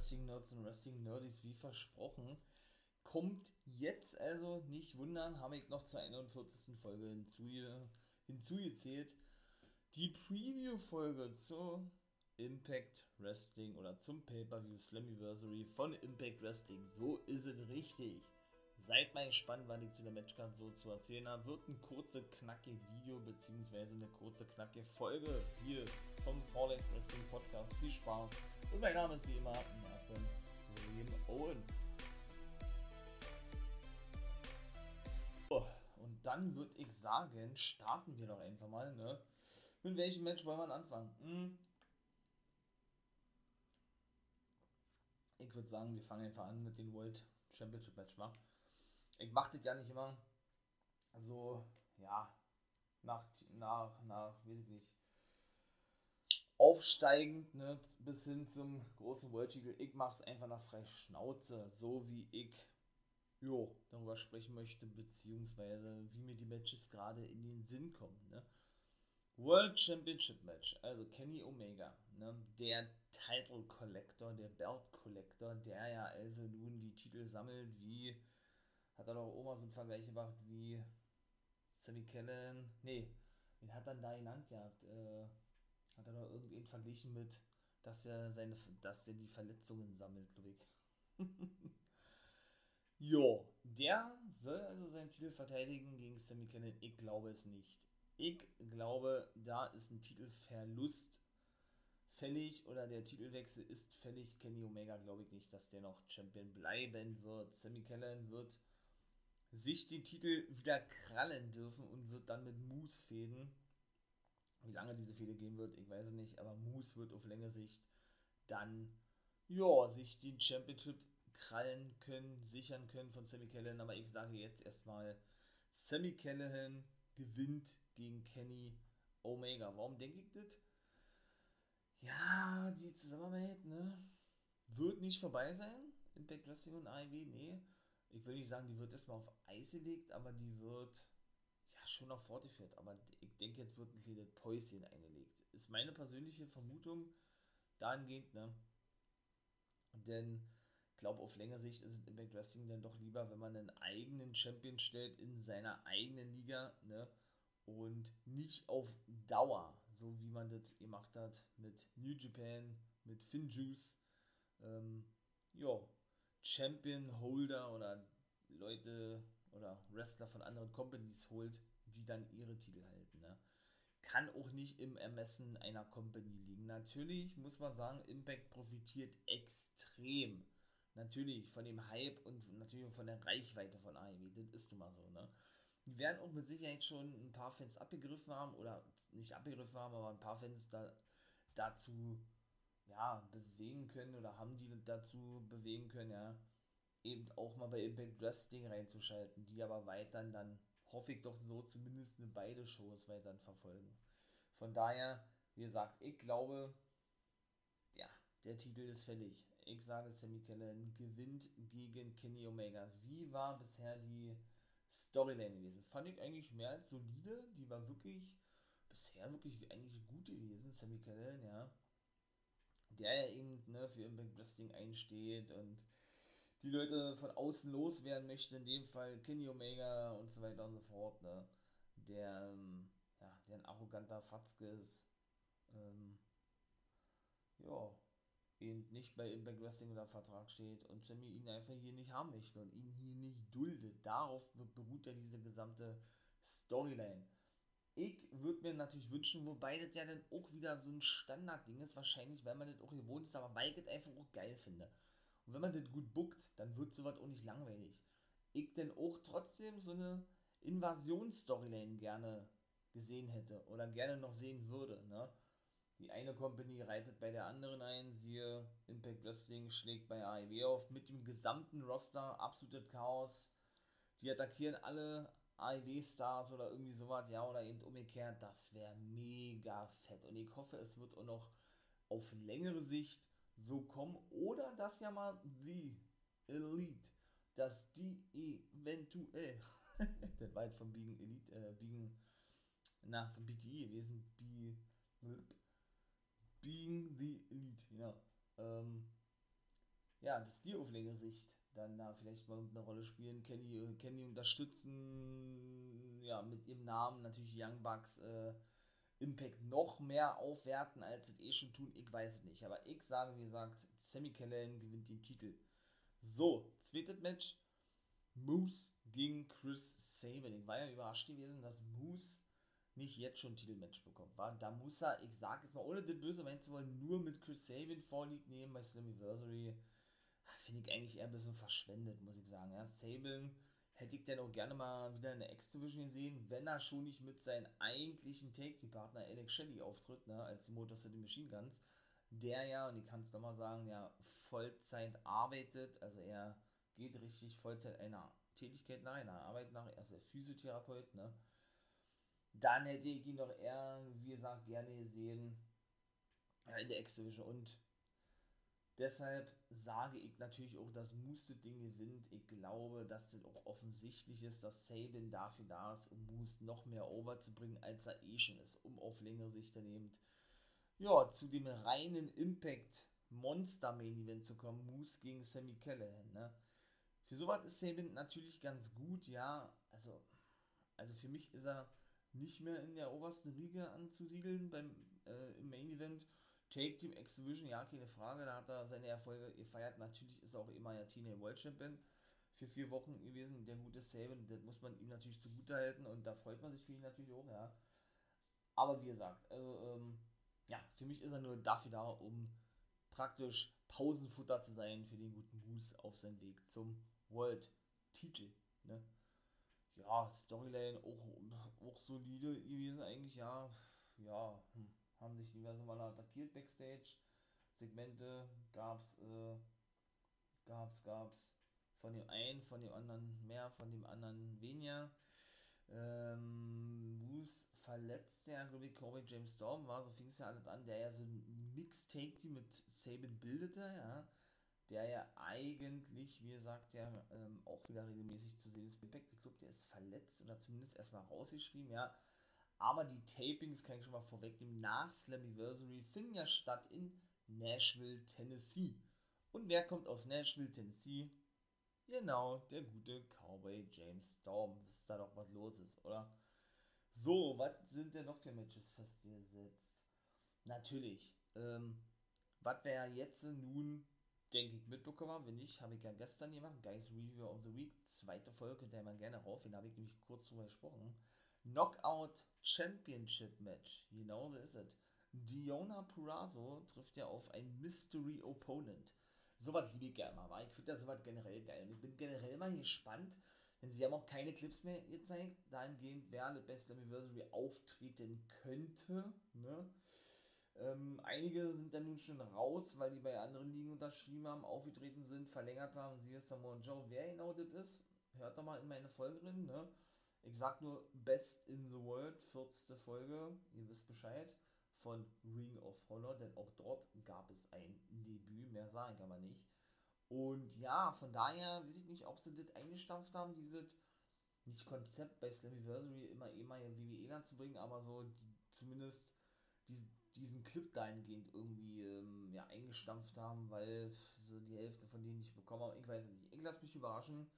Wrestling Nerds und Wrestling Nerdies wie versprochen. Kommt jetzt also nicht wundern, habe ich noch zur 41. Folge hinzuge hinzugezählt. Die Preview-Folge zur Impact Wrestling oder zum Pay-Per-View Slammiversary von Impact Wrestling. So ist es richtig. Seid mal gespannt, was ich zu der Matchcard so zu erzählen habe. Wird ein kurze, knackige Video beziehungsweise eine kurze, knackige Folge hier vom Fallout Wrestling Podcast. Viel Spaß. Und mein Name ist wie immer Marvin William Owen. Und dann würde ich sagen, starten wir doch einfach mal. Ne? Mit welchem Match wollen wir anfangen? Hm? Ich würde sagen, wir fangen einfach an mit dem World Championship Match, wa? Ich mache das ja nicht immer so, ja, nach, nach, nach, weiß aufsteigend, ne, bis hin zum großen World Titel. Ich mache es einfach nach frei Schnauze, so wie ich, jo, darüber sprechen möchte, beziehungsweise wie mir die Matches gerade in den Sinn kommen, ne. World Championship Match, also Kenny Omega, ne, der Title Collector, der Belt Collector, der ja also nun die Titel sammelt, wie, hat er doch Oma so einen Vergleich gemacht, wie Sammy Kellen, nee, wen hat dann da genannt gehabt, äh, hat er doch irgendwen verglichen mit, dass er seine, dass er die Verletzungen sammelt, glaube ich. jo, der soll also seinen Titel verteidigen gegen Sammy Kellen, ich glaube es nicht. Ich glaube, da ist ein Titelverlust fällig oder der Titelwechsel ist fällig. Kenny Omega glaube ich nicht, dass der noch Champion bleiben wird. Sammy Kellen wird sich den Titel wieder krallen dürfen und wird dann mit Moose fäden. Wie lange diese Fehde gehen wird, ich weiß es nicht, aber Moose wird auf längere Sicht dann ja, sich den Championship krallen können, sichern können von Sammy Callahan. Aber ich sage jetzt erstmal, Sammy Callahan gewinnt gegen Kenny Omega. Warum denke ich das? Ja, die Zusammenarbeit, ne? Wird nicht vorbei sein. Impact Wrestling und AEW, nee. Ich will nicht sagen, die wird erstmal auf Eis gelegt, aber die wird ja schon noch fortgeführt. Aber ich denke, jetzt wird ein kleines Päuschen eingelegt. Ist meine persönliche Vermutung dahingehend, ne? Denn ich glaube, auf längere Sicht ist es Impact Wrestling dann doch lieber, wenn man einen eigenen Champion stellt in seiner eigenen Liga, ne? und nicht auf Dauer, so wie man das gemacht hat mit New Japan, mit Finjuice, ähm, ja, Champion Holder oder Leute oder Wrestler von anderen Companies holt, die dann ihre Titel halten. Ne? Kann auch nicht im Ermessen einer Company liegen. Natürlich muss man sagen, Impact profitiert extrem. Natürlich von dem Hype und natürlich von der Reichweite von AEW. Das ist nun mal so, ne? Die werden auch mit Sicherheit schon ein paar Fans abgegriffen haben oder nicht abgegriffen haben, aber ein paar Fans da, dazu ja, bewegen können oder haben die dazu bewegen können, ja, eben auch mal bei Impact Wrestling reinzuschalten, die aber weiter dann, hoffe ich doch so, zumindest eine beide Shows weiter verfolgen. Von daher, wie gesagt, ich glaube, ja, der Titel ist fällig. Ich sage, Sammy Kellen gewinnt gegen Kenny Omega. Wie war bisher die Storyline gewesen. Fand ich eigentlich mehr als solide. Die war wirklich bisher wirklich eigentlich gut gewesen. Sammy Callahan, ja. Der ja eben ne, für Impact Wrestling einsteht und die Leute von außen loswerden möchte. In dem Fall Kenny Omega und so weiter und so fort. Ne. Der, ähm, ja, der ein arroganter Fatzke ist. Ähm, ja, eben nicht bei Impact Wrestling unter Vertrag steht und Sammy ihn einfach hier nicht haben möchte und ihn hier nicht duldet. Darauf beruht ja diese gesamte Storyline. Ich würde mir natürlich wünschen, wobei das ja dann auch wieder so ein Standardding ist, wahrscheinlich, weil man das auch gewohnt ist, aber weil ich das einfach auch geil finde. Und wenn man das gut bookt, dann wird sowas auch nicht langweilig. Ich denn auch trotzdem so eine Invasionsstoryline gerne gesehen hätte oder gerne noch sehen würde, ne? Die eine Company reitet bei der anderen ein, siehe Impact Wrestling schlägt bei AEW auf mit dem gesamten Roster, absolutes Chaos. Die attackieren alle AEW-Stars oder irgendwie sowas, ja, oder eben umgekehrt. Das wäre mega fett. Und ich hoffe, es wird auch noch auf längere Sicht so kommen. Oder dass ja mal die Elite, dass die eventuell, das war jetzt von Biegen Elite, äh, Biegen, na, von BTE gewesen, B, Being the Elite, ja. Ähm, ja, das Stil auf längere Sicht dann da vielleicht mal eine Rolle spielen. Kenny, äh, Kenny unterstützen, ja, mit ihrem Namen natürlich Young Bucks äh, Impact noch mehr aufwerten, als sie eh schon tun. Ich weiß es nicht. Aber ich sage, wie gesagt, Sammy Callahan gewinnt den Titel. So, zweites Match. Moose gegen Chris Sabin. Ich war ja überrascht gewesen, dass Moose nicht jetzt schon ein Titelmatch bekommt. War, da muss er, ich sag jetzt mal, ohne den böse meinen zu wollen, nur mit Chris Sabin vorliegt nehmen bei Slammiversary. Finde ich eigentlich eher ein bisschen verschwendet, muss ich sagen. Ja, Sabin hätte ich dann auch gerne mal wieder in der X-Division gesehen, wenn er schon nicht mit seinem eigentlichen Take-Team-Partner Alex Shelley auftritt, ne, als Motor City Machine Guns, der ja, und ich kann es nochmal sagen, ja, Vollzeit arbeitet, also er geht richtig Vollzeit einer Tätigkeit nach, einer Arbeit nach, er ist der Physiotherapeut, ne, dann hätte ich ihn doch eher, wie gesagt, gerne gesehen in der X-Division und deshalb sage ich natürlich auch, dass Moose das Ding gewinnt. Ich glaube, dass das auch offensichtlich ist, dass Sabin dafür da ist, um Moose noch mehr over zu bringen, als er eh schon ist, um auf längere Sicht daneben ja, zu dem reinen Impact Monster Main Event zu kommen, Moose gegen Sammy Callahan, ne? Für sowas ist Sabin natürlich ganz gut, ja, also, also für mich ist er nicht mehr in der obersten Riege anzusiedeln beim, äh, im Main Event, Take Team X-Division, ja, keine Frage, da hat er seine Erfolge gefeiert. Natürlich ist er auch immer ja Teenage World Champion für vier Wochen gewesen, der gute Saban, das muss man ihm natürlich zugute halten und da freut man sich für ihn natürlich auch, ja. Aber wie gesagt, also, ähm, ja, für mich ist er nur dafür da, um praktisch Pausenfutter zu sein für den guten Moose auf seinem Weg zum World-Titel, ne. Ja, Storyline auch, auch solide gewesen eigentlich, ja, ja, hm haben sich diverse Male attackiert backstage. Segmente gab's, äh, gab's, gab's von dem einen, von dem anderen mehr, von dem anderen weniger. Ähm, Moose verletzt der, glaube ich, Corey James Storm war, so fing es ja alles an, der ja so ein Mixtape die mit Sabin bildete, ja, der ja eigentlich, wie gesagt, ja ähm, auch wieder regelmäßig zu sehen ist. Impact Club, der ist verletzt oder zumindest erstmal rausgeschrieben, ja. Aber die Tapings, kann ich schon mal vorwegnehmen, nach Slammiversary finden ja statt in Nashville, Tennessee. Und wer kommt aus Nashville, Tennessee? Genau, der gute Cowboy James Storm. Wisst da doch, was los ist, oder? So, was sind denn noch für Matches festgesetzt? Natürlich, ähm, was wir ja jetzt nun, denke ich, mitbekommen haben, wenn nicht, habe ich ja gestern gemacht, Guys Review of the Week, zweite Folge, der man gerne rauf, den habe ich nämlich kurz drüber gesprochen. Knockout Championship Match. Genau so ist es. Diona Purazo trifft ja auf ein Mystery Opponent. Sowas liebe ich gerne mal. Ich finde das sowas generell geil. Und ich bin generell mal gespannt, denn sie haben auch keine Clips mehr gezeigt, dahingehend, wer eine beste Anniversary auftreten könnte. Ne? Ähm, einige sind dann nun schon raus, weil die bei anderen Ligen unterschrieben haben, aufgetreten sind, verlängert haben. Sie ist Samoa Joe. Wer genau das ist, hört doch mal in meine Folge drin. Ne? Ich sag nur Best in the World, 40. Folge, ihr wisst Bescheid, von Ring of Honor, denn auch dort gab es ein Debüt, mehr sagen kann man nicht. Und ja, von daher weiß ich nicht, ob sie das eingestampft haben, dieses, nicht Konzept bei Slammiversary immer immer WWE zu bringen, aber so die, zumindest die, diesen Clip dahingehend irgendwie ähm, ja, eingestampft haben, weil so die Hälfte von denen nicht bekommen haben. Ich weiß nicht. Ich lasse mich überraschen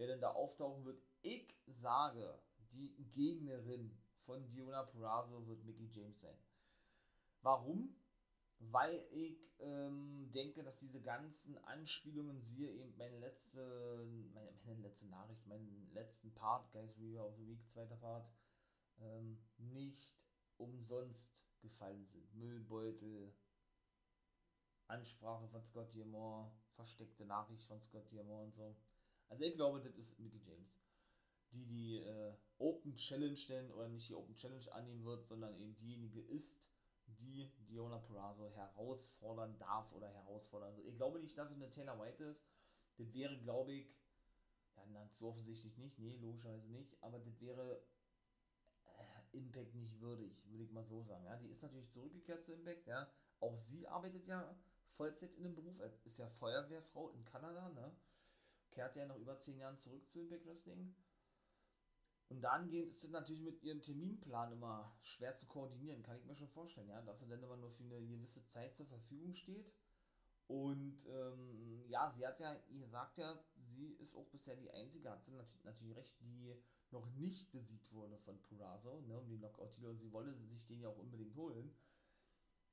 wer denn da auftauchen wird. Ich sage, die Gegnerin von Diona Purrazzo wird Mickey James sein. Warum? Weil ich ähm, denke, dass diese ganzen Anspielungen, siehe eben meine letzte, meine, meine letzte Nachricht, meinen letzten Part, Guys Review of the Week, zweiter Part, ähm, nicht umsonst gefallen sind. Müllbeutel, Ansprache von Scott Diamond, versteckte Nachricht von Scott Diamond und so. Also ich glaube, das ist Mickey James, die die äh, Open Challenge stellen oder nicht die Open Challenge annehmen wird, sondern eben diejenige ist, die Diona Purrazzo herausfordern darf oder herausfordern wird. Ich glaube nicht, dass es eine Taylor White ist. Das wäre, glaube ich, ja, na, so offensichtlich nicht, nee, logischerweise nicht, aber das wäre äh, Impact nicht würdig, würde ich mal so sagen. Ja, die ist natürlich zurückgekehrt zu Impact, ja. Auch sie arbeitet ja Vollzeit in dem Beruf, ist ja Feuerwehrfrau in Kanada, ne? Kehrte ja nach über zehn Jahren zurück zu Impact Wrestling. Und dann ist es natürlich mit ihrem Terminplan immer schwer zu koordinieren, kann ich mir schon vorstellen, ja, dass er dann immer nur für eine gewisse Zeit zur Verfügung steht. Und ähm, ja, sie hat ja, ihr sagt ja, sie ist auch bisher die einzige, hat sie natürlich, natürlich recht, die noch nicht besiegt wurde von Purazo, ne, um den Knockout-Titel und sie wolle sich den ja auch unbedingt holen.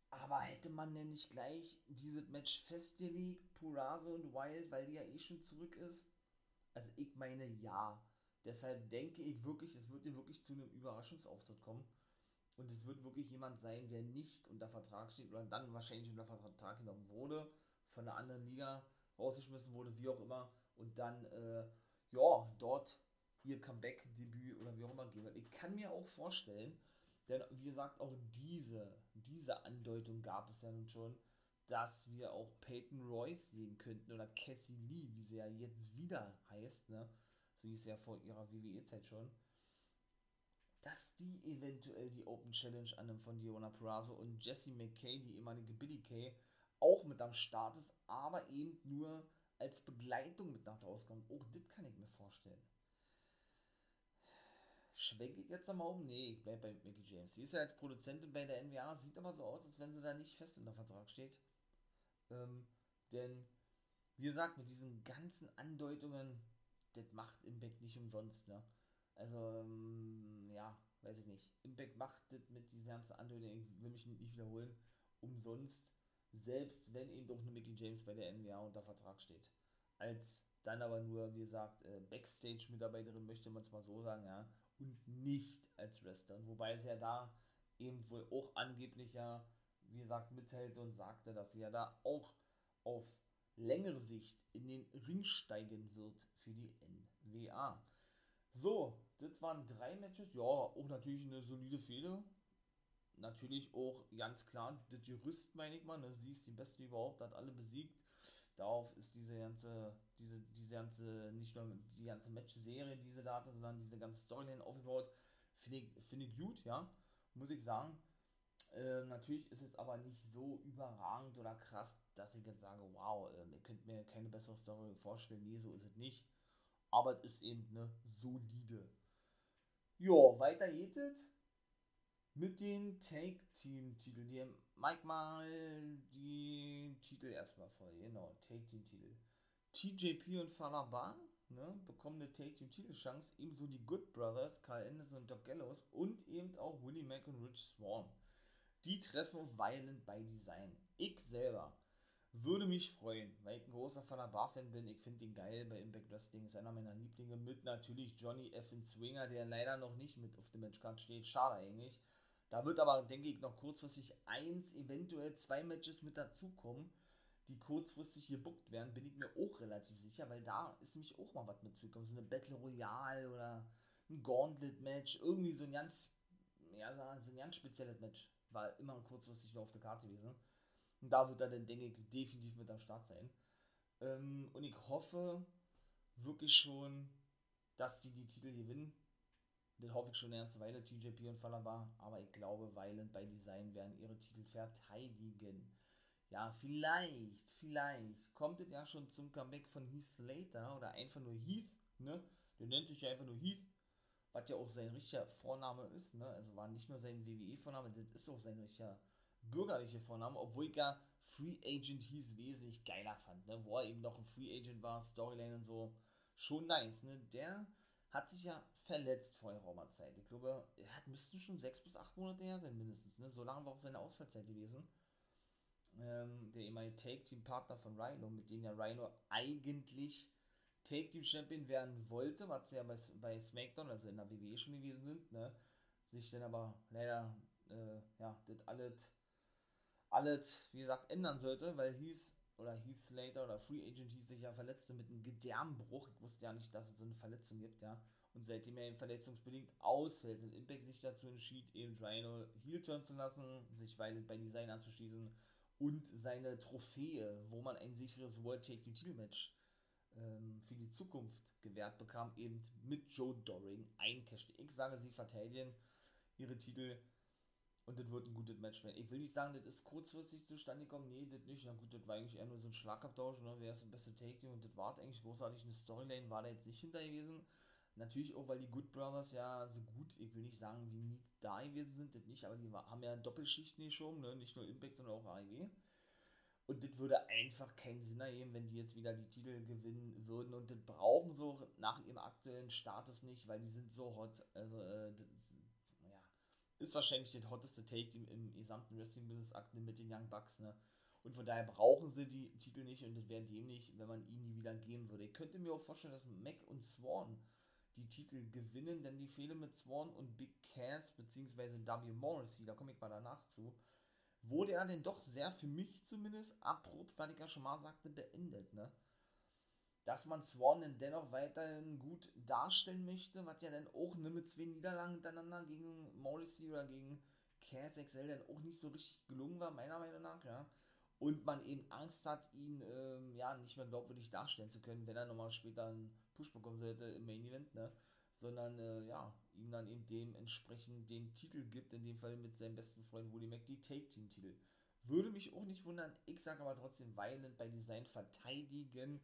Aber hätte man denn nicht gleich dieses Match festgelegt, Purazo und Wild, weil die ja eh schon zurück ist? Also ich meine ja. Deshalb denke ich wirklich, es wird hier wirklich zu einem Überraschungsauftritt kommen. Und es wird wirklich jemand sein, der nicht unter Vertrag steht oder dann wahrscheinlich unter Vertrag genommen wurde, von einer anderen Liga rausgeschmissen wurde, wie auch immer. Und dann, äh, ja, dort ihr Comeback-Debüt oder wie auch immer geben wird. Ich kann mir auch vorstellen, denn wie gesagt, auch diese, diese Andeutung gab es ja nun schon, dass wir auch Peyton Royce sehen könnten oder Cassie Lee, wie sie ja jetzt wieder heißt, ne? So hieß sie ja vor ihrer WWE-Zeit schon. Dass die eventuell die Open Challenge annimmt von Diona Purrazzo und Jessie McKay, die ehemalige Billy Kay, auch mit am Start ist, aber eben nur als Begleitung mit nach draußen kommt. Auch das kann ich mir vorstellen schwenke ich jetzt einmal um? Nee, ich bleibe bei Mickey James. Sie ist ja als Produzentin bei der NWA, sieht aber so aus, als wenn sie da nicht fest unter Vertrag steht. Ähm, denn, wie gesagt, mit diesen ganzen Andeutungen, das macht Impact nicht umsonst, ne? Also, ähm, ja, weiß ich nicht. Impact macht das mit diesen ganzen Andeutungen, ich will mich nicht wiederholen, umsonst, selbst wenn eben doch eine Mickey James bei der NWA unter Vertrag steht. Als dann aber nur, wie gesagt, äh, Backstage-Mitarbeiterin, möchte man es mal so sagen, ja, und nicht als Wrestler. Wobei sie ja da eben wohl auch angeblich ja, wie gesagt, mithält und sagte, dass sie ja da auch auf längere Sicht in den Ring steigen wird für die NWA. So, das waren drei Matches. Ja, auch natürlich eine solide Fehde. Natürlich auch ganz klar, das Gerüst meine ich mal, ne? sie ist die Beste überhaupt, hat alle besiegt. Darauf ist diese ganze diese, diese ganze, nicht nur die ganze Match-Serie, diese Daten, sondern diese ganze Storyline aufgebaut, finde ich, find ich gut, ja, muss ich sagen. Äh, natürlich ist es aber nicht so überragend oder krass, dass ich jetzt sage, wow, äh, ihr könnt mir keine bessere Story vorstellen. Nee, so ist es nicht. Aber es ist eben eine solide. Jo, weiter geht es mit den Take-Team-Titeln. Die Mike mal die Titel erstmal vor. Genau, Take-Team-Titel. TJP und Falaba ne, bekommen eine Take Team Titelchance, ebenso die Good Brothers, Carl Anderson und Doc Gallows und eben auch Willie Mack und Rich Swan. Die treffen auf Violent by Design. Ich selber würde mich freuen, weil ich ein großer Falaba-Fan bin. Ich finde den geil bei Impact Wrestling, ist einer meiner Lieblinge mit natürlich Johnny F. Swinger, der leider noch nicht mit auf dem Matchcard steht. Schade eigentlich. Da wird aber, denke ich, noch kurzfristig eins, eventuell zwei Matches mit dazukommen die kurzfristig gebuckt werden, bin ich mir auch relativ sicher, weil da ist nämlich auch mal was mitzukommen. So eine Battle Royale oder ein Gauntlet-Match, irgendwie so ein ganz, ja, so ein ganz spezielles Match. War immer kurzfristig nur auf der Karte gewesen. Und da wird er dann, denke ich, definitiv mit am Start sein. Ähm, und ich hoffe wirklich schon, dass die die Titel gewinnen. Das hoffe ich schon ganze Weile, TJP und Falaba. Aber ich glaube, Violent bei Design werden ihre Titel verteidigen ja, vielleicht, vielleicht kommt es ja schon zum Comeback von Heath Slater oder einfach nur Heath, ne? Der nennt sich ja einfach nur Heath, was ja auch sein richtiger Vorname ist, ne? Also war nicht nur sein WWE-Vorname, das ist auch sein richtiger bürgerlicher Vorname, obwohl ich ja Free Agent Heath wesentlich geiler fand, ne? Wo er eben noch ein Free Agent war, Storyline und so. Schon nice, ne? Der hat sich ja verletzt vor der Zeit. Ich glaube, er hat, müssten schon sechs bis acht Monate her sein, mindestens, ne? So lange war auch seine Ausfallzeit gewesen ähm, der ehemalige Take-Team-Partner von Rhino, mit dem ja Rhino eigentlich Take-Team-Champion werden wollte, was sie ja bei, bei SmackDown, also in der WWE schon gewesen sind, ne? sich dann aber leider, äh, ja, das alles, alles, wie gesagt, ändern sollte, weil hieß, oder Heath Slater oder Free Agent hieß sich ja verletzte mit einem Gedärmbruch. Ich wusste ja nicht, dass es so eine Verletzung gibt, ja. Und seitdem er eben verletzungsbedingt ausfällt und Impact sich dazu entschied, eben Rhino Heel turn zu lassen, sich bei Design anzuschließen und seine Trophäe, wo man ein sicheres World Take Title Match ähm, für die Zukunft gewährt bekam, eben mit Joe Doring eincasht. Ich sage, sie verteidigen ihre Titel und das wird ein gutes Match werden. Ich will nicht sagen, das ist kurzfristig zustande gekommen, nee, das nicht. Na gut, das war eigentlich eher nur so ein Schlagabtausch, ne? wer ist der beste Take Team und das war eigentlich großartig. Eine Storyline war da jetzt nicht hinter gewesen. Natürlich auch, weil die Good Brothers ja so gut, ich will nicht sagen, wie nie da gewesen sind, das nicht, aber die haben ja Doppelschichten geschoben, ne? nicht nur Impact, sondern auch AEW. Und das würde einfach keinen Sinn ergeben, wenn die jetzt wieder die Titel gewinnen würden. Und das brauchen sie auch nach ihrem aktuellen Status nicht, weil die sind so hot. Also, äh, das ist wahrscheinlich das hotteste Take-Team im gesamten Wrestling-Business-Akten mit den Young Bucks, ne? Und von daher brauchen sie die Titel nicht und das wäre dämlich, wenn man ihnen die wieder geben würde. Ich könnte mir auch vorstellen, dass Mac und Swan die Titel gewinnen, denn die Fehler mit Swan und Big Cass bzw. W. Morrissey, da komme ich mal danach zu, wurde er denn doch sehr, für mich zumindest, abrupt, weil ich ja schon mal sagte, beendet, ne? Dass man Swan dann dennoch weiterhin gut darstellen möchte, was ja dann auch ne, mit zwei Niederlagen hintereinander gegen Morrissey oder gegen Cass XL dann auch nicht so richtig gelungen war, meiner Meinung nach, ja. Und man eben Angst hat, ihn ähm, ja nicht mehr glaubwürdig darstellen zu können, wenn er nochmal später einen Push bekommen sollte im Main Event, ne? sondern äh, ja, ihm dann eben dementsprechend den Titel gibt, in dem Fall mit seinem besten Freund Woody Mac, die Take-Team-Titel. Würde mich auch nicht wundern, ich sage aber trotzdem Violent bei Design verteidigen,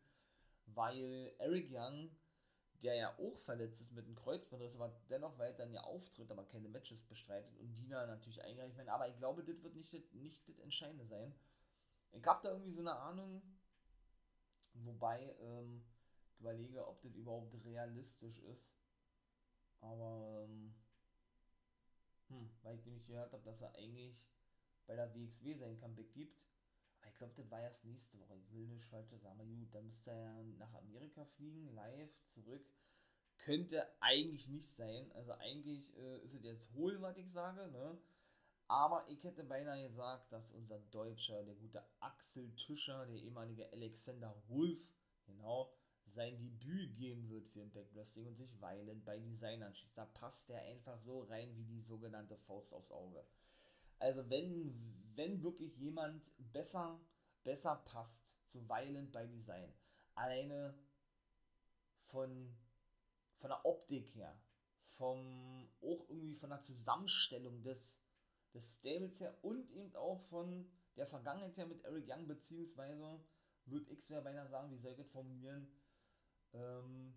weil Eric Young, der ja auch verletzt ist mit einem Kreuzbandriss, aber dennoch weiterhin ja auftritt, aber keine Matches bestreitet und Dina natürlich eingereicht werden, aber ich glaube, das wird nicht, nicht das Entscheidende sein. Ich habe da irgendwie so eine Ahnung, wobei ähm, ich überlege, ob das überhaupt realistisch ist aber, ähm, hm, weil ich nämlich gehört habe, dass er eigentlich bei der WXW sein Comeback gibt. Aber ich glaube, das war erst nächste Woche. Ich will nicht falsch sagen. Gut, dann müsste er nach Amerika fliegen, live, zurück. Könnte eigentlich nicht sein. Also eigentlich äh, ist es jetzt hohl, was ich sage, ne? Aber ich hätte beinahe gesagt, dass unser Deutscher, der gute Axel Tischer, der ehemalige Alexander Wolf, genau, sein Debüt geben wird für Impact Wrestling und sich Violent bei Design anschließt. Da passt er einfach so rein wie die sogenannte Faust aufs Auge. Also wenn, wenn wirklich jemand besser, besser passt zu Violent bei Design, alleine von, von der Optik her, vom, auch irgendwie von der Zusammenstellung des, des Stables her und eben auch von der Vergangenheit her mit Eric Young, beziehungsweise würde ich sehr beinahe sagen, wie soll ich das formulieren, ähm,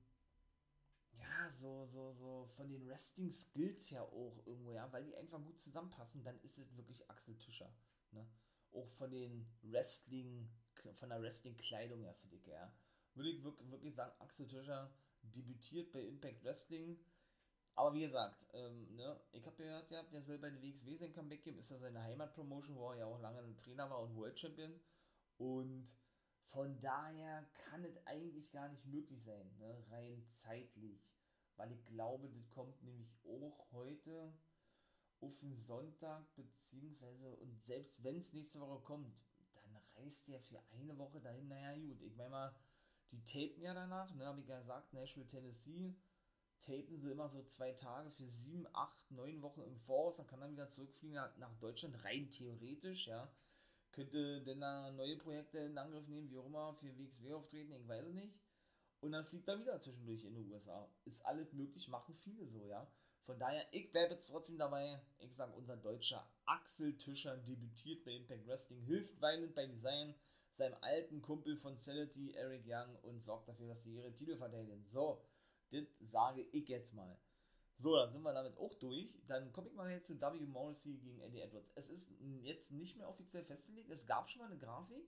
ja, so, so, so von den Wrestling-Skills her auch irgendwo, ja, weil die einfach gut zusammenpassen, dann ist es wirklich Axel Tischer. Ne? Auch von den Wrestling, von der Wrestling-Kleidung her, finde ich, ja. Würde ich wirklich, wirklich sagen, Axel Tischer debütiert bei Impact Wrestling. Aber wie gesagt, ähm, ne, ich habe gehört, ja, der soll bei der WXW sein Comeback geben. Ist ja seine Heimatpromotion, wo er ja auch lange ein Trainer war und World Champion. Und von daher kann es eigentlich gar nicht möglich sein, ne? rein zeitlich. Weil ich glaube, das kommt nämlich auch heute auf den Sonntag, beziehungsweise, und selbst wenn es nächste Woche kommt, dann reist der für eine Woche dahin. Naja, gut, ich meine mal, die tapen ja danach, ne, habe ich ja gesagt, Nashville, Tennessee, tapen sie immer so zwei Tage für sieben, acht, neun Wochen im Voraus, dann kann er wieder zurückfliegen nach Deutschland, rein theoretisch, ja könnte denn da neue Projekte in Angriff nehmen, wie auch immer, für WXW auftreten, ich weiß es nicht. Und dann fliegt er wieder zwischendurch in die USA. Ist alles möglich, machen viele so, ja. Von daher, ich bleibe jetzt trotzdem dabei. Ich sage, unser deutscher Axel Tischer debütiert bei Impact Wrestling, hilft weinend bei Design seinem alten Kumpel von Sanity, Eric Young, und sorgt dafür, dass sie ihre Titel verteidigen. So, das sage ich jetzt mal. So, dann sind wir damit auch durch. Dann komme ich mal jetzt zu W. Morrissey gegen Eddie Edwards. Es ist jetzt nicht mehr offiziell festgelegt. Es gab schon mal eine Grafik,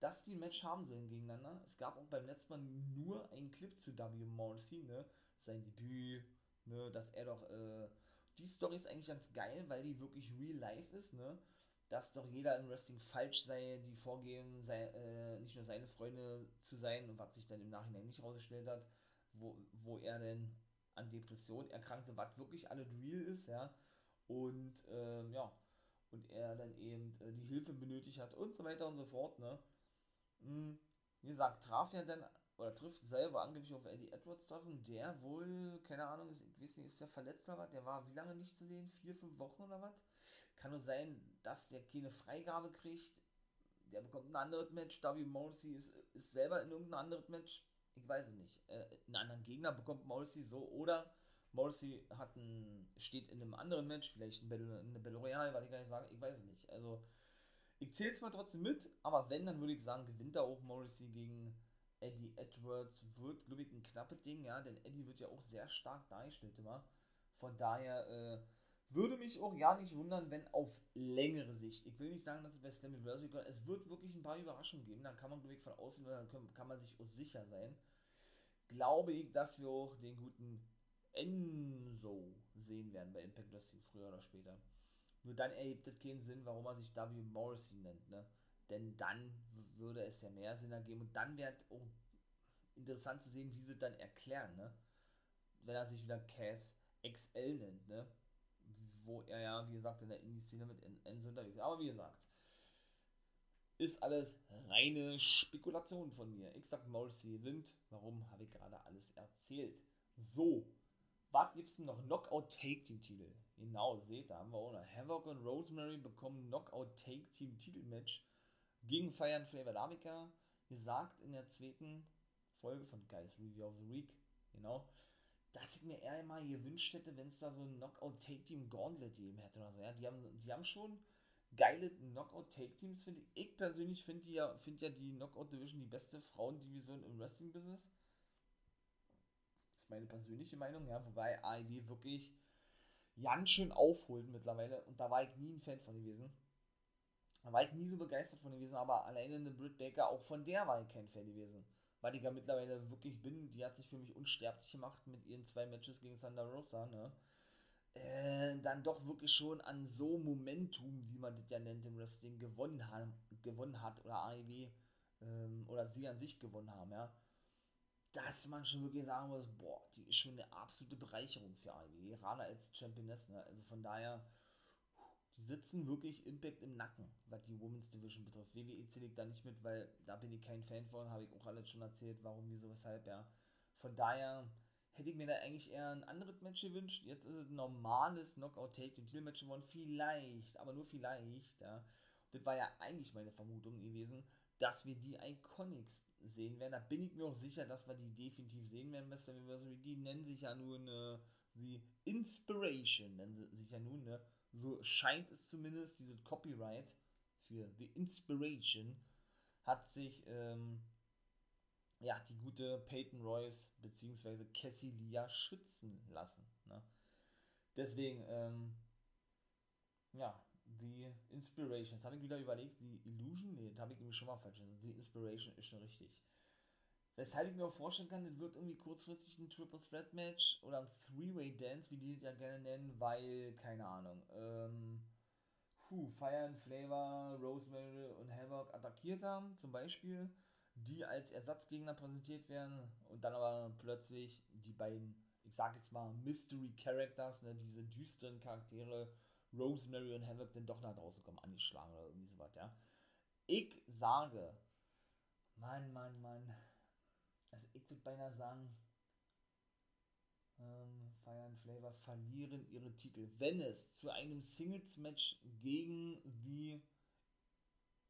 dass die ein Match haben sollen gegeneinander. Es gab auch beim letzten Mal nur einen Clip zu W. Morrissey, ne? Sein Debüt, ne? Dass er doch, äh, die Story ist eigentlich ganz geil, weil die wirklich real life ist, ne? Dass doch jeder im Wrestling falsch sei, die vorgeben, sei, äh, nicht nur seine Freunde zu sein und was sich dann im Nachhinein nicht rausgestellt hat, wo, wo er denn an Depressionen erkrankte, was wirklich alles real ist, ja. Und ähm, ja, und er dann eben äh, die Hilfe benötigt hat und so weiter und so fort, ne. Hm, wie gesagt, traf er dann, oder trifft selber angeblich auf Eddie Edwards treffen, der wohl, keine Ahnung, ist, ich weiß nicht, ist der verletzt oder was? Der war wie lange nicht zu sehen? Vier, fünf Wochen oder was? Kann nur sein, dass der keine Freigabe kriegt. Der bekommt ein anderes Match. W. Morrissey ist, ist selber in irgendein anderes Match ich weiß es nicht, äh, einen anderen Gegner bekommt Morrissey so oder Morrissey hat ein, steht in einem anderen Match, vielleicht in eine Battle Royale, weil ich gar nicht sagen, ich weiß es nicht. Also, ich zähle zwar trotzdem mit, aber wenn, dann würde ich sagen, gewinnt er auch Morrissey gegen Eddie Edwards. Wird, glaube ich, ein knappes Ding, ja, denn Eddie wird ja auch sehr stark dargestellt immer. Von daher, äh, Würde mich auch ja nicht wundern, wenn auf längere Sicht, ich will nicht sagen, dass es bei Slammiversary kommt, es wird wirklich ein paar Überraschungen geben, da kann man glaube ich von außen, da kann man sich auch sicher sein. Glaube ich, dass wir auch den guten Enzo sehen werden bei Impact Wrestling früher oder später. Nur dann ergibt es keinen Sinn, warum er sich W. Morrissey nennt, ne? Denn dann würde es ja mehr Sinn ergeben und dann wäre auch interessant zu sehen, wie sie dann erklären, ne? Wenn er sich wieder Cass XL nennt, ne? Wo er ja, wie gesagt, in der Indie-Szene mit Enzo unterwegs ist. Aber wie gesagt, ist alles reine Spekulation von mir. Ich sag Morrissey gewinnt. Warum habe ich gerade alles erzählt? So, was gibt's denn noch? Knockout Take Team Titel. Genau, seht, da haben wir auch noch. Havoc und Rosemary bekommen Knockout Take Team Titelmatch gegen Fire and Flavor Lavica. Gesagt in der zweiten Folge von Guys Review of the Week. Genau. Dass ich mir eher mal gewünscht hätte, wenn es da so ein Knockout Take Team Gauntlet geben hätte oder so. Ja, die haben, die haben schon geile Knockout Take Teams, finde ich. Ich persönlich finde ja, find ja die Knockout Division die beste Frauendivision im Wrestling-Business ist meine persönliche Meinung, ja, wobei AEW wirklich ganz schön aufholt mittlerweile und da war ich nie ein Fan von gewesen. Da war ich nie so begeistert von gewesen, aber alleine eine Britt Baker, auch von der war ich kein Fan gewesen. Weil ich ja mittlerweile wirklich bin, die hat sich für mich unsterblich gemacht mit ihren zwei Matches gegen Thunder Rosa, ne? Äh, dann doch wirklich schon an so Momentum, wie man das ja nennt im Wrestling, gewonnen, haben, gewonnen hat oder AEW ähm, oder sie an sich gewonnen haben, ja dass man schon wirklich sagen muss, boah, die ist schon eine absolute Bereicherung für AEW, gerade als Championess. Ne? Also von daher, sitzen wirklich Impact im Nacken, was die Women's Division betrifft. WWE zähle ich da nicht mit, weil da bin ich kein Fan von, habe ich auch alles schon erzählt, warum, wieso, weshalb, ja. Von daher hätte ich mir da eigentlich eher ein anderes Match gewünscht. Jetzt ist es ein normales Knockout-Take, und Match geworden, vielleicht, aber nur vielleicht, ja. Das war ja eigentlich meine Vermutung gewesen, dass wir die Iconics sehen werden. Da bin ich mir auch sicher, dass wir die definitiv sehen werden, Mr. Anniversary. Die nennen sich ja nun äh, die Inspiration, nennen sie sich ja nun, ne? So scheint es zumindest, dieses Copyright für The Inspiration hat sich ähm, ja, die gute Peyton Royce bzw. Cassie Lia schützen lassen. Ne? Deswegen, ähm, ja, The Inspiration. Das habe ich wieder überlegt. The Illusion? Nee, das habe ich irgendwie schon mal falsch. The Inspiration ist schon richtig. Weshalb ich mir auch vorstellen kann, das wird irgendwie kurzfristig ein Triple Threat Match oder ein Three-Way Dance, wie die das ja gerne nennen, weil, keine Ahnung, ähm, puh, Fire and Flavor, Rosemary und Havoc attackiert haben, zum Beispiel, die als Ersatzgegner präsentiert werden und dann aber plötzlich die beiden, ich sag jetzt mal, Mystery Characters, ne, diese düsteren Charaktere, Rosemary und Havoc dann doch nach draußen kommen, angeschlagen oder irgendwie sowas, ja. Ich sage, Mann, Mann, Mann, also ich würde beinahe sagen, ähm, Fire Flavor verlieren ihre Titel, wenn es zu einem Singles-Match gegen die,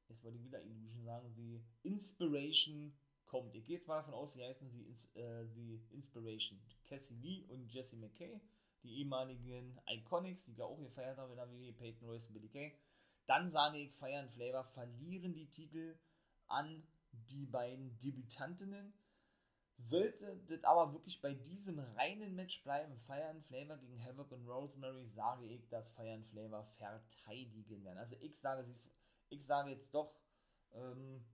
jetzt wollte ich wieder Illusion sagen, die Inspiration kommt. Ich gehe jetzt mal davon aus, sie heißen sie äh, die Inspiration. Cassie Lee und Jesse McKay die ehemaligen Iconics, die ich auch gefeiert habe in der WWE, Peyton Royce und Billy Kay. Dann sage ich, Fire Flavor verlieren die Titel an die beiden Debütantinnen. Sollte das aber wirklich bei diesem reinen Match bleiben, and Flavor gegen Havoc und Rosemary, sage ich, dass and Flavor verteidigen werden. Also ich sage ich sage jetzt doch, ähm,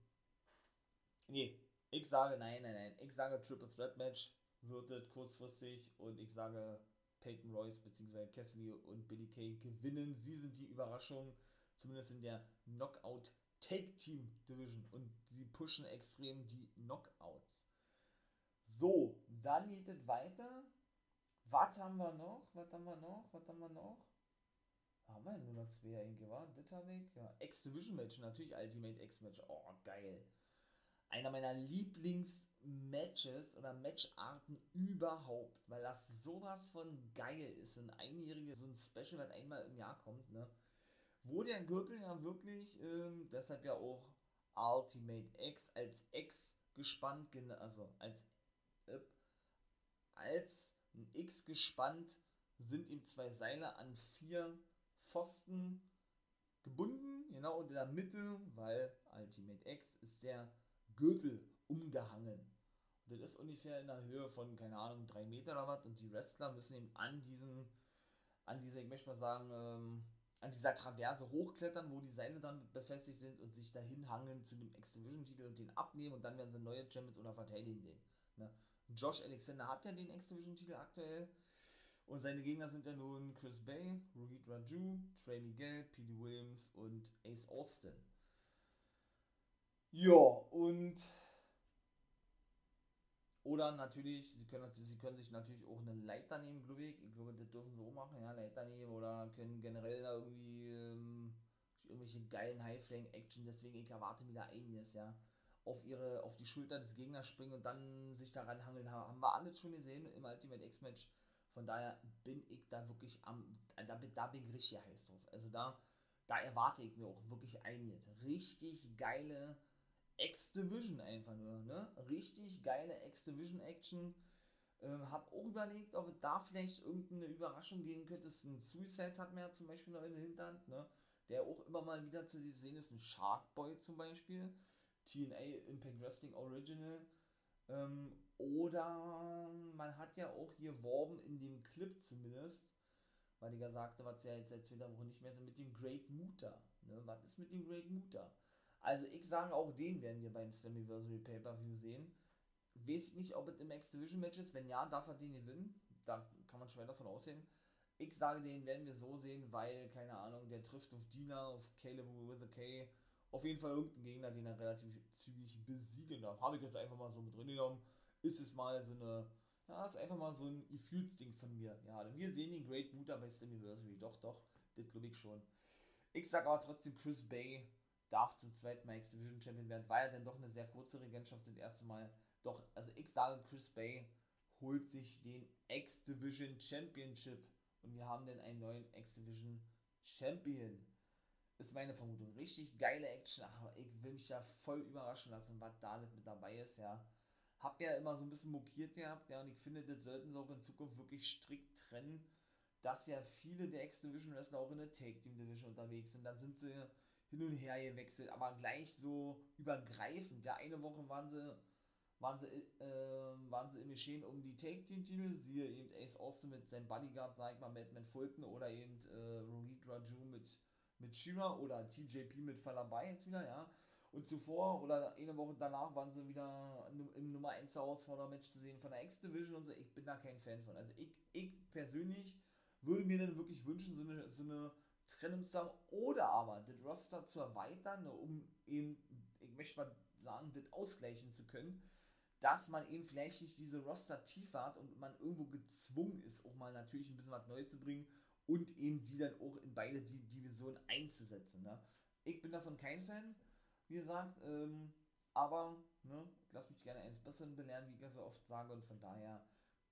nee, ich sage nein, nein, nein. Ich sage Triple Threat Match wird es kurzfristig und ich sage Peyton Royce bzw. Cassidy und Billy Kay gewinnen. Sie sind die Überraschung, zumindest in der Knockout Take Team Division und sie pushen extrem die Knockouts. So, dann geht es weiter. Was haben wir noch? Was haben wir noch? Was haben wir noch? Haben wir nur noch zwei eigentlich, war? Das habe ich. Ja, X-Division Match, natürlich Ultimate X-Match. Oh, geil einer meiner Lieblingsmatches oder Matcharten überhaupt, weil das sowas von geil ist. Ein einjähriges, so ein Special, das einmal im Jahr kommt, ne? Wo der Gürtel ja wirklich, ähm, deshalb ja auch Ultimate X als X gespannt, also als, als ein X gespannt sind ihm zwei Seile an vier Pfosten gebunden, genau, und in der Mitte, weil Ultimate X ist der Gürtel umgehangen. Und das ist ungefähr in der Höhe von, keine Ahnung, drei Meter oder was. Und die Wrestler müssen eben an diesem an dieser, ich möchte mal sagen, ähm, an dieser Traverse hochklettern, wo die Seile dann befestigt sind und sich dahin hangeln zu dem X-Division-Titel und den abnehmen und dann werden sie neue Champions oder verteidigen den. Ne? Josh Alexander hat ja den X-Division-Titel aktuell und seine Gegner sind ja nun Chris Bay, Rohit Raju, Trey Miguel, Petey Williams und Ace Austin. Ja, und oder natürlich, sie können, sie können sich natürlich auch eine Leiter nehmen, glaube ich. Ich glaube, das dürfen sie auch machen, ja, Leiter nehmen oder können generell da irgendwie ähm, irgendwelche geilen High-Flying-Action, deswegen ich erwarte mir da einiges, ja. Auf ihre, auf die Schulter des Gegners springen und dann sich daran hangeln, haben wir alles schon gesehen im Ultimate X-Match. Von daher bin ich da wirklich am, da, da bin ich richtig heiß drauf. Also da, da erwarte ich mir auch wirklich einiges. Richtig geile X-Division einfach nur, ne? Richtig geile X-Division-Action. Ähm, hab auch überlegt, ob es da vielleicht irgendeine Überraschung geben könnte. Ein Suicide hat mir ja zum Beispiel noch in der Hinterhand, ne? Der auch immer mal wieder zu sehen ist. Ein Sharkboy zum Beispiel. TNA Impact Wrestling Original. Ähm, oder man hat ja auch hier Worben in dem Clip zumindest, weil ich ja sagte, was ja jetzt seit zwei Wochen nicht mehr so mit dem Great Muta. Ne? Was ist mit dem Great Muta? Also ich sage, auch den werden wir beim Slammiversary Pay-Per-View sehen. Weiß nicht, ob es im X-Division-Match ist. Wenn ja, darf er den gewinnen. Da kann man schwer davon aussehen. Ich sage, den werden wir so sehen, weil, keine Ahnung, der trifft auf Dina, auf Caleb with a K. Auf jeden Fall irgendeinen Gegner, den er relativ zügig besiegen darf. Habe ich jetzt einfach mal so mit drin genommen. Ist es mal so eine, ja, ist einfach mal so ein Gefühlsding von mir. Ja, wir sehen den Great Muta bei Slammiversary. Doch, doch, das glaube ich schon. Ich sage aber trotzdem, Chris Bay darf zum zweiten Mal X-Division Champion werden. War ja dann doch eine sehr kurze Regentschaft das erste Mal. Doch, also ich sage, Chris Bay holt sich den X-Division Championship und wir haben dann einen neuen X-Division Champion. Ist meine Vermutung. Richtig geile Action, aber ich will mich ja voll überraschen lassen, was da mit dabei ist, ja. Hab ja immer so ein bisschen mokiert gehabt, ja, und ich finde, das sollten sie auch in Zukunft wirklich strikt trennen, dass ja viele der X-Division Wrestler auch in der Take Team Division unterwegs sind. Dann sind sie hin und her gewechselt, aber gleich so übergreifend. Ja, eine Woche waren sie, waren sie, äh, waren sie im Geschehen um die Take-Team-Titel, siehe eben Ace Austin mit seinem Bodyguard, sag ich mal, Madman Fulton oder eben äh, Rohit Raju mit, mit Shira oder TJP mit Falabai jetzt wieder, ja. Und zuvor oder eine Woche danach waren sie wieder im Nummer 1 Herausforderer-Match zu sehen von der X-Division und so. Ich bin da kein Fan von. Also ich, ich persönlich würde mir dann wirklich wünschen, so eine, so eine Trennungssache oder aber das Roster zu erweitern, ne, um eben, ich möchte mal sagen, das ausgleichen zu können, dass man eben vielleicht nicht diese Roster tiefer hat und man irgendwo gezwungen ist, auch mal natürlich ein bisschen was Neues zu bringen und eben die dann auch in beide Divisionen einzusetzen. Ne? Ich bin davon kein Fan, wie gesagt, ähm, aber ne, lass mich gerne eines Besseren belehren, wie ich so oft sage, und von daher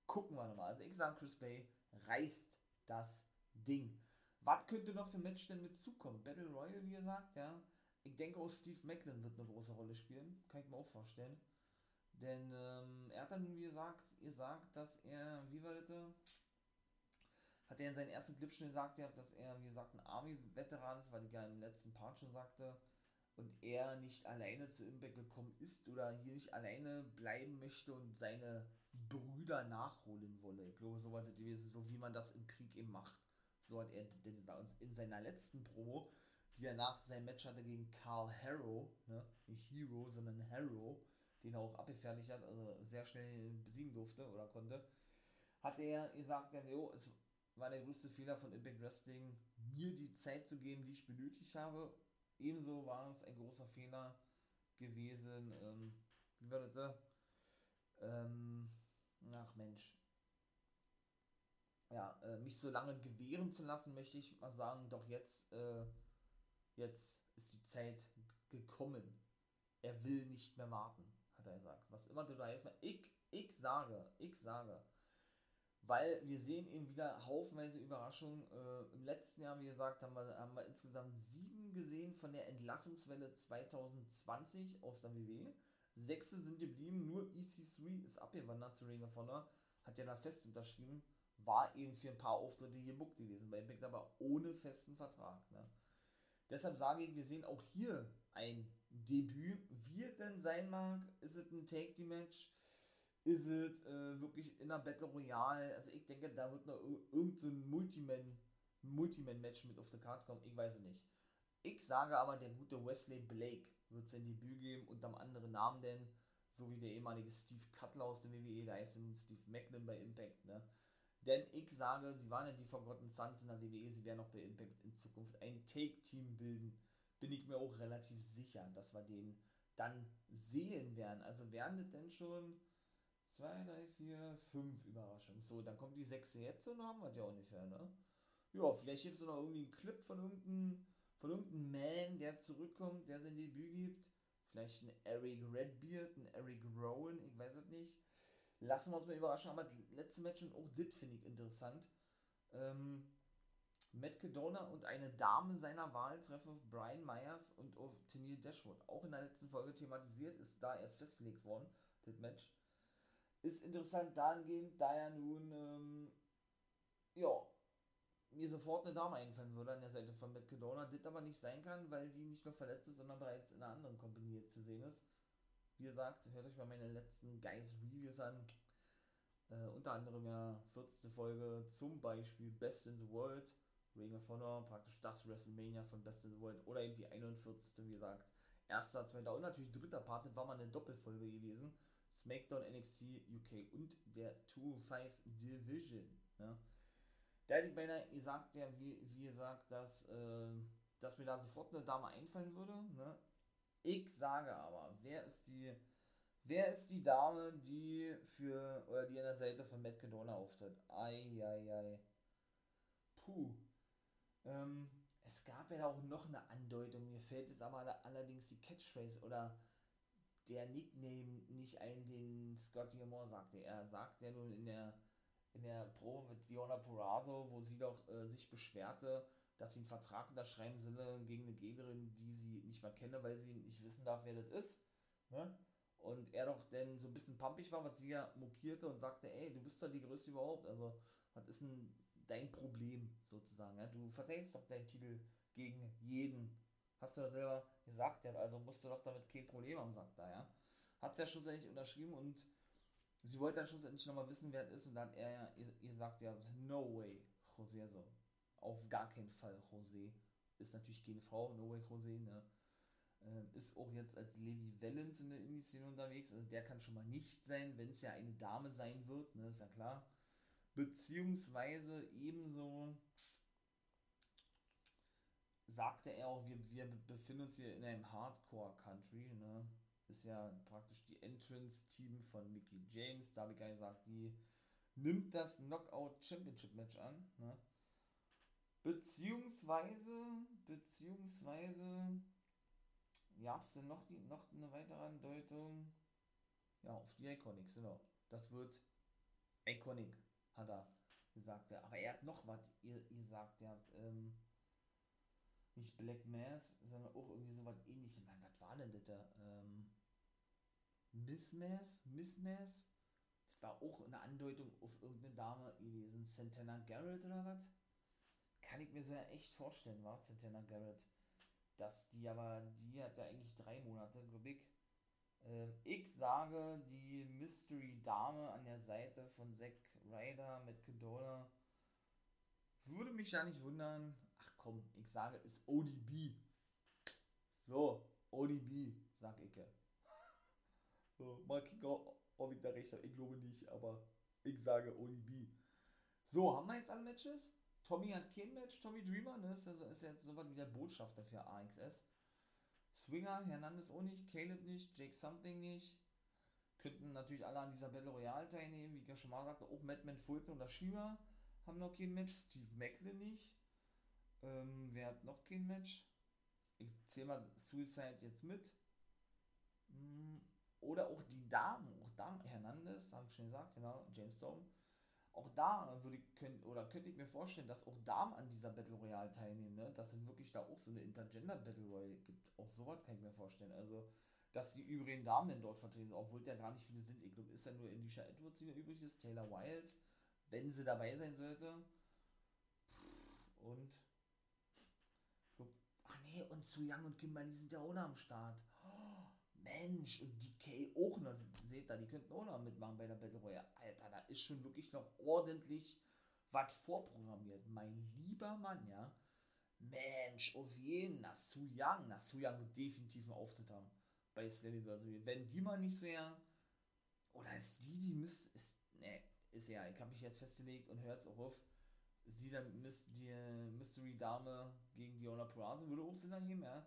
gucken wir nochmal. Also ich sage, Chris Bay reißt das Ding. Was könnte noch für Match denn mit zukommen? Battle Royale, wie gesagt, ja. Ich denke auch Steve Macklin wird eine große Rolle spielen. Kann ich mir auch vorstellen. Denn ähm, er hat dann, wie gesagt, gesagt, dass er, wie war das? Hat er in seinen ersten Clip schon gesagt, dass er, wie gesagt, ein Army-Veteran ist, weil ich ja im letzten Part schon sagte, und er nicht alleine zu Impact gekommen ist oder hier nicht alleine bleiben möchte und seine Brüder nachholen wolle. Ich glaube, so war das gewesen, so wie man das im Krieg eben macht. So hat er in seiner letzten Promo, die er nach seinem Match hatte gegen Carl Harrow, ne? nicht Hero, sondern Harrow, den er auch abgefertigt hat, also sehr schnell besiegen durfte oder konnte, hat er gesagt, ja, jo, es war der größte Fehler von Impact Wrestling, mir die Zeit zu geben, die ich benötigt habe. Ebenso war es ein großer Fehler gewesen, ähm, wie war das? Ähm, ach Mensch, ja, äh, mich so lange gewähren zu lassen, möchte ich mal sagen, doch jetzt, äh, jetzt ist die Zeit gekommen. Er will nicht mehr warten, hat er gesagt. Was immer du da jetzt mal, ich, ich sage, ich sage, weil wir sehen eben wieder haufenweise Überraschungen. Äh, Im letzten Jahr, wie gesagt, haben wir, haben wir insgesamt sieben gesehen von der Entlassungswelle 2020 aus der WW. Sechste sind geblieben, nur EC3 ist abgewandert zu Ring of Honor, hat ja da fest unterschrieben war eben für ein paar Auftritte gebuckt gewesen, bei Impact aber ohne festen Vertrag. Ne? Deshalb sage ich, wir sehen auch hier ein Debüt. Wie es denn sein mag, ist es ein Take-The-Match? Ist es äh, wirklich in der Battle Royale? Also ich denke, da wird noch irgendein so Multiman, Multiman-Match mit auf der Karte kommen. Ich weiß es nicht. Ich sage aber, der gute Wesley Blake wird sein Debüt geben unter einem anderen Namen, denn so wie der ehemalige Steve Cutler aus der WWE, da er nun Steve Macklin bei Impact, ne? Denn ich sage, sie waren ja die Forgotten Sons in der WWE, sie werden auch bei Impact in Zukunft ein Take-Team bilden. Bin ich mir auch relativ sicher, dass wir den dann sehen werden. Also werden das denn schon 2, 3, 4, 5 Überraschungen. So, dann kommt die sechste jetzt und haben wir ja ungefähr, ne? Ja, vielleicht gibt es noch irgendwie einen Clip von irgendeinem, von irgendeinem Man, der zurückkommt, der sein Debüt gibt. Vielleicht ein Eric Redbeard, ein Eric Rowan, ich weiß es nicht. Lassen wir uns mal überraschen, aber das letzte Match und auch das finde ich interessant. Ähm, Matt Cadona und eine Dame seiner Wahl treffen auf Brian Myers und auf Tennille Dashwood. Auch in der letzten Folge thematisiert, ist da erst festgelegt worden, das Match. Ist interessant dahingehend, da ja nun, ähm, ja, mir sofort eine Dame einfallen würde an der Seite von Matt Cadona, das aber nicht sein kann, weil die nicht nur verletzt ist, sondern bereits in einer anderen Kompanie zu sehen ist. Wie gesagt, hört euch mal meine letzten Guys Reviews an. Äh, unter anderem ja 14. Folge zum Beispiel Best in the World, Ring of Honor, praktisch das WrestleMania von Best in the World oder eben die 41. wie gesagt. Erster, zweiter und natürlich dritter Part, das war mal eine Doppelfolge gewesen. SmackDown, NXT, UK und der 2-5 Division. Ja. Da hätte ich beinahe gesagt, ja, wie, wie gesagt, dass, äh, dass mir da sofort eine Dame einfallen würde. Ne? Ich sage aber, wer ist die, wer ist die Dame, die für, oder die an der Seite von Matt Cadona auftritt? Eieiei. Puh. Ähm, es gab ja auch noch eine Andeutung, mir fällt jetzt aber allerdings die Catchphrase oder der Nickname nicht ein, den Scotty Moore sagte. Er sagt ja nun in der, in der Pro mit Diona Purazo, wo sie doch äh, sich beschwerte, dass sie einen Vertrag unterschreiben solle gegen eine Gegnerin, die sie nicht mal kenne, weil sie nicht wissen darf, wer das ist. Ne? Und er doch denn so ein bisschen pumpig war, was sie ja mokierte und sagte, ey, du bist doch die Größte überhaupt. Also, was ist denn dein Problem sozusagen? Ja? Du verteidigst doch deinen Titel gegen jeden Hast du ja selber gesagt, ja, also musst du doch damit kein Problem haben, sagt er, ja. Hat es ja schlussendlich unterschrieben und sie wollte dann schlussendlich nochmal wissen, wer es ist und dann hat er ja, ihr, ja, no way, José, also auf gar keinen Fall José. Ist natürlich keine Frau, no way José, ne. Ähm, ist auch jetzt als Levi Wellens in der Indie-Szene unterwegs, also der kann schon mal nicht sein, wenn es ja eine Dame sein wird, ne, ist ja klar. Beziehungsweise ebenso sagte er auch, wir, wir befinden uns hier in einem Hardcore-Country, ne? Ist ja praktisch die Entrance-Team von Mickey James. Da habe ich gesagt, die nimmt das Knockout Championship Match an, ne? Beziehungsweise, beziehungsweise, gab es denn noch, die, noch eine weitere Andeutung? Ja, auf die Iconics, genau. Das wird Iconic, hat er gesagt. Aber er hat noch was ihr, ihr sagt, er hat, ähm, nicht Black Mass, sondern auch irgendwie so was ähnliches. Mann, was war denn das da? Ähm, Miss Mass? Miss Mass? Das war auch eine Andeutung auf irgendeine Dame gewesen. Santana Garrett oder was? Kann ich mir so echt vorstellen, war Santana Garrett. Dass die aber, die hat ja eigentlich drei Monate, glaube ich. Ähm, ich sage, die Mystery Dame an der Seite von Zack Ryder mit Kedona würde mich ja nicht wundern, komm, ich sage, ist ODB. So, ODB, sag ich. So, mal kicken, ob ich da recht habe. Ich glaube nicht, aber ich sage ODB. So, haben wir jetzt alle Matches? Tommy hat kein Match, Tommy Dreamer, ne? Das ist jetzt so was wie der Botschafter für AXS. Swinger, Hernandez auch nicht, Caleb nicht, Jake Something nicht. Könnten natürlich alle an dieser Battle Royale teilnehmen, wie ich ja schon mal sagte. Auch Madman Fulton oder Shiva haben noch kein Match, Steve Macklin nicht. Ähm, wer hat noch kein Match? Ich zähle mal Suicide jetzt mit. Hm, oder auch die Damen, auch Damen Hernandez, habe ich schon gesagt, genau, James Storm. Auch da würde ich können, oder könnte ich mir vorstellen, dass auch Damen an dieser Battle Royale teilnehmen, ne? Dass es wirklich da auch so eine Intergender Battle Royale gibt. Auch sowas kann ich mir vorstellen. Also, dass die übrigen Damen denn dort vertreten obwohl da gar nicht viele sind. Ich glaube, ist ja nur Alicia Edwards, die übrig ist, Taylor Wilde, wenn sie dabei sein sollte. Und nee, und Su Young und Kimberly sind ja auch noch am Start. Oh, Mensch, und DK auch noch. Seht Alter, die könnten auch noch mitmachen bei der Battle Royale. Alter, da ist schon wirklich noch ordentlich was vorprogrammiert. Mein lieber Mann, ja. Mensch, auf jeden, na Su Yang, na Su Yang wird definitiv einen Auftritt haben bei Slammiversary. Wenn die mal nicht so ja, oder ist die, die Miss, ist, ne, ist ja, ich habe mich jetzt festgelegt und hört es auch auf, sie dann die Mystery Dame gegen Diona Purrazzo würde auch Sinn ergeben, ja.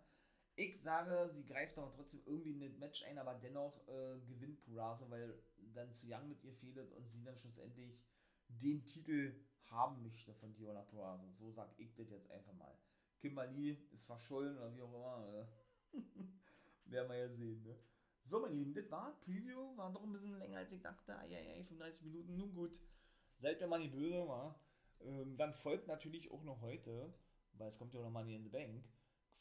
Ich sage, sie greift aber trotzdem irgendwie in das Match ein, aber dennoch äh, gewinnt Purrazzo, weil dann zu Young mit ihr fehlt und sie dann schlussendlich den Titel haben möchte von Diona Purrazzo. So sag ich das jetzt einfach mal. Kimberly ist verschollen oder wie auch immer. Äh. Werden wir ja sehen, ne? So, meine Lieben, das war Preview. War doch ein bisschen länger als ich dachte. Eieiei, 35 Minuten. Nun gut. Seid mir mal nicht böse, wa? Ähm, dann folgt natürlich auch noch heute, weil es kommt ja auch noch Money in the Bank,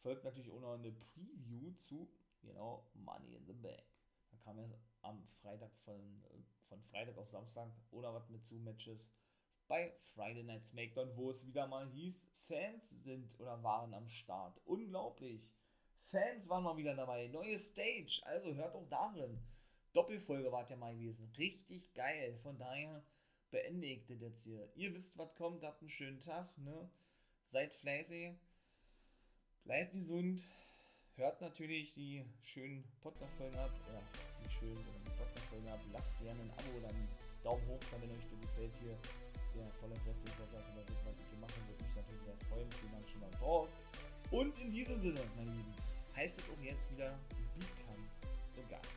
folgt natürlich auch noch eine Preview zu, genau, Money in the Bank. Da kam ja am Freitag von, von Freitag auf Samstag oder was mit zu Matches bei Friday Night SmackDown, wo es wieder mal hieß, Fans sind oder waren am Start. Unglaublich. Fans waren mal wieder dabei. Neue Stage. Also hört auch darin. Doppelfolge war ja mal gewesen. Richtig geil. Von daher beende ich das jetzt hier. Ihr wisst, was kommt. Habt einen schönen Tag. Ne? Seid fleißig. Bleibt gesund. Hört natürlich die schönen Podcast-Folgen ab. Ja, die schönen Podcast-Folgen ab. Lasst gerne ein Abo oder einen Daumen hoch, wenn euch das gefällt hier. Der volle Interesse Podcast über das, was ich hier mache, würde mich natürlich sehr freuen. Vielen Dank schon mal voraus. Und in diesem Sinne, meine Lieben heißt es auch jetzt wieder Become the Guy.